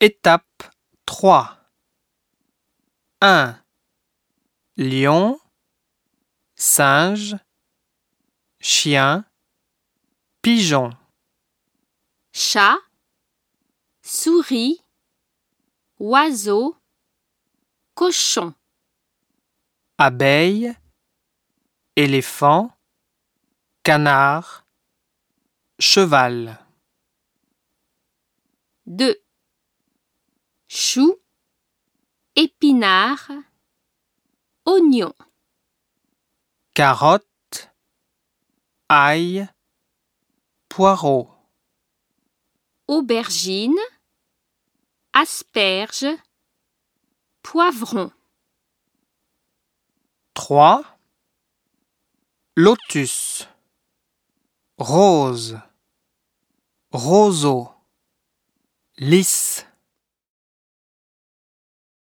Étape 3 1. Lion, singe, chien, pigeon. chat, souris, oiseau, cochon, abeille, éléphant, canard, cheval. 2. Épinard, oignon, carotte, ail, poireau. aubergine, asperge, poivron, 3. Lotus, rose, roseau, lys.